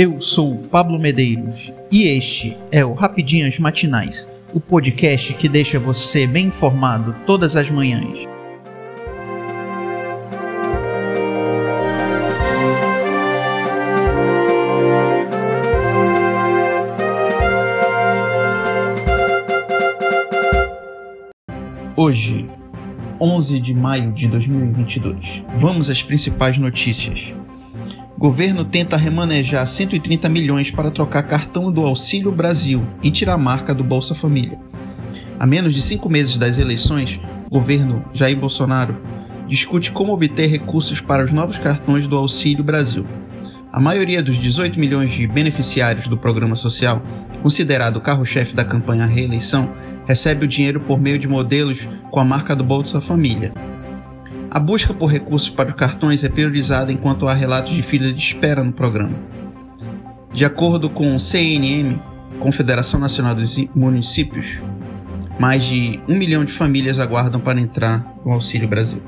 Eu sou Pablo Medeiros e este é o Rapidinhas Matinais, o podcast que deixa você bem informado todas as manhãs. Hoje, 11 de maio de 2022. Vamos às principais notícias. Governo tenta remanejar 130 milhões para trocar cartão do Auxílio Brasil e tirar a marca do Bolsa Família. A menos de cinco meses das eleições, governo Jair Bolsonaro discute como obter recursos para os novos cartões do Auxílio Brasil. A maioria dos 18 milhões de beneficiários do programa social, considerado carro-chefe da campanha à reeleição, recebe o dinheiro por meio de modelos com a marca do Bolsa Família. A busca por recursos para os cartões é priorizada enquanto há relatos de fila de espera no programa. De acordo com o CNM, Confederação Nacional dos Municípios, mais de um milhão de famílias aguardam para entrar no Auxílio Brasil.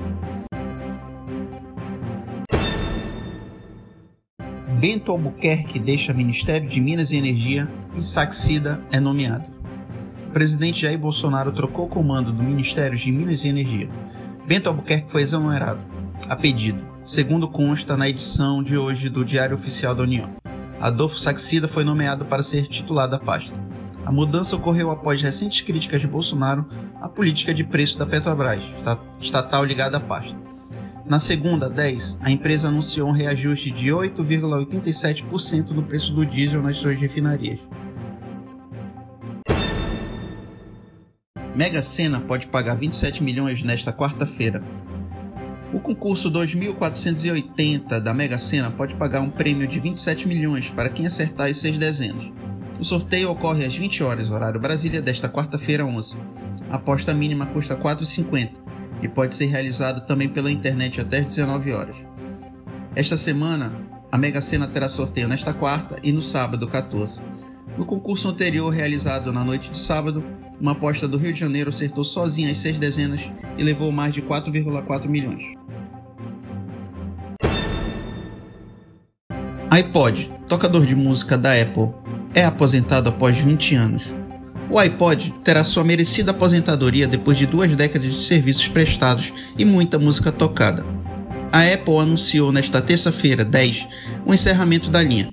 Bento Albuquerque deixa Ministério de Minas e Energia e Saxida é nomeado o presidente Jair Bolsonaro trocou o comando do Ministério de Minas e Energia. Bento Albuquerque foi exonerado, a pedido, segundo consta na edição de hoje do Diário Oficial da União. Adolfo Saxida foi nomeado para ser titular da pasta. A mudança ocorreu após recentes críticas de Bolsonaro à política de preço da Petrobras, estatal ligada à pasta. Na segunda, 10, a empresa anunciou um reajuste de 8,87% no preço do diesel nas suas refinarias. Mega Sena pode pagar 27 milhões nesta quarta-feira. O concurso 2480 da Mega Sena pode pagar um prêmio de 27 milhões para quem acertar as seis dezenas. O sorteio ocorre às 20 horas, horário Brasília, desta quarta-feira 11. A aposta mínima custa 4,50 e pode ser realizada também pela internet até às 19 horas. Esta semana, a Mega Sena terá sorteio nesta quarta e no sábado 14. No concurso anterior realizado na noite de sábado, uma aposta do Rio de Janeiro acertou sozinha as seis dezenas e levou mais de 4,4 milhões. iPod, tocador de música da Apple, é aposentado após 20 anos. O iPod terá sua merecida aposentadoria depois de duas décadas de serviços prestados e muita música tocada. A Apple anunciou nesta terça-feira, 10, o encerramento da linha,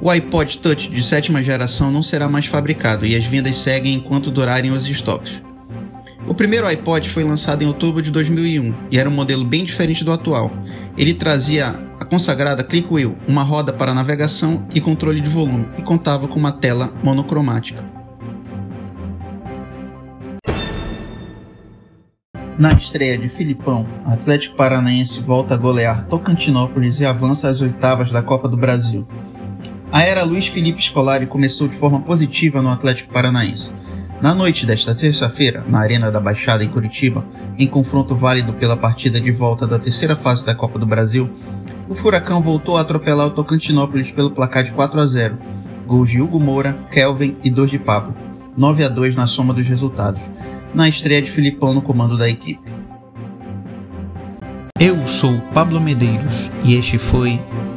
o iPod Touch de sétima geração não será mais fabricado e as vendas seguem enquanto durarem os estoques. O primeiro iPod foi lançado em outubro de 2001 e era um modelo bem diferente do atual. Ele trazia a consagrada Click Wheel, uma roda para navegação e controle de volume, e contava com uma tela monocromática. Na estreia de Filipão, Atlético Paranaense volta a golear Tocantinópolis e avança às oitavas da Copa do Brasil. A era Luiz Felipe Scolari começou de forma positiva no Atlético Paranaense. Na noite desta terça-feira, na Arena da Baixada em Curitiba, em confronto válido pela partida de volta da terceira fase da Copa do Brasil, o Furacão voltou a atropelar o Tocantinópolis pelo placar de 4 a 0. Gols de Hugo Moura, Kelvin e dois de Pablo. 9 a 2 na soma dos resultados. Na estreia de Filipão no comando da equipe. Eu sou Pablo Medeiros e este foi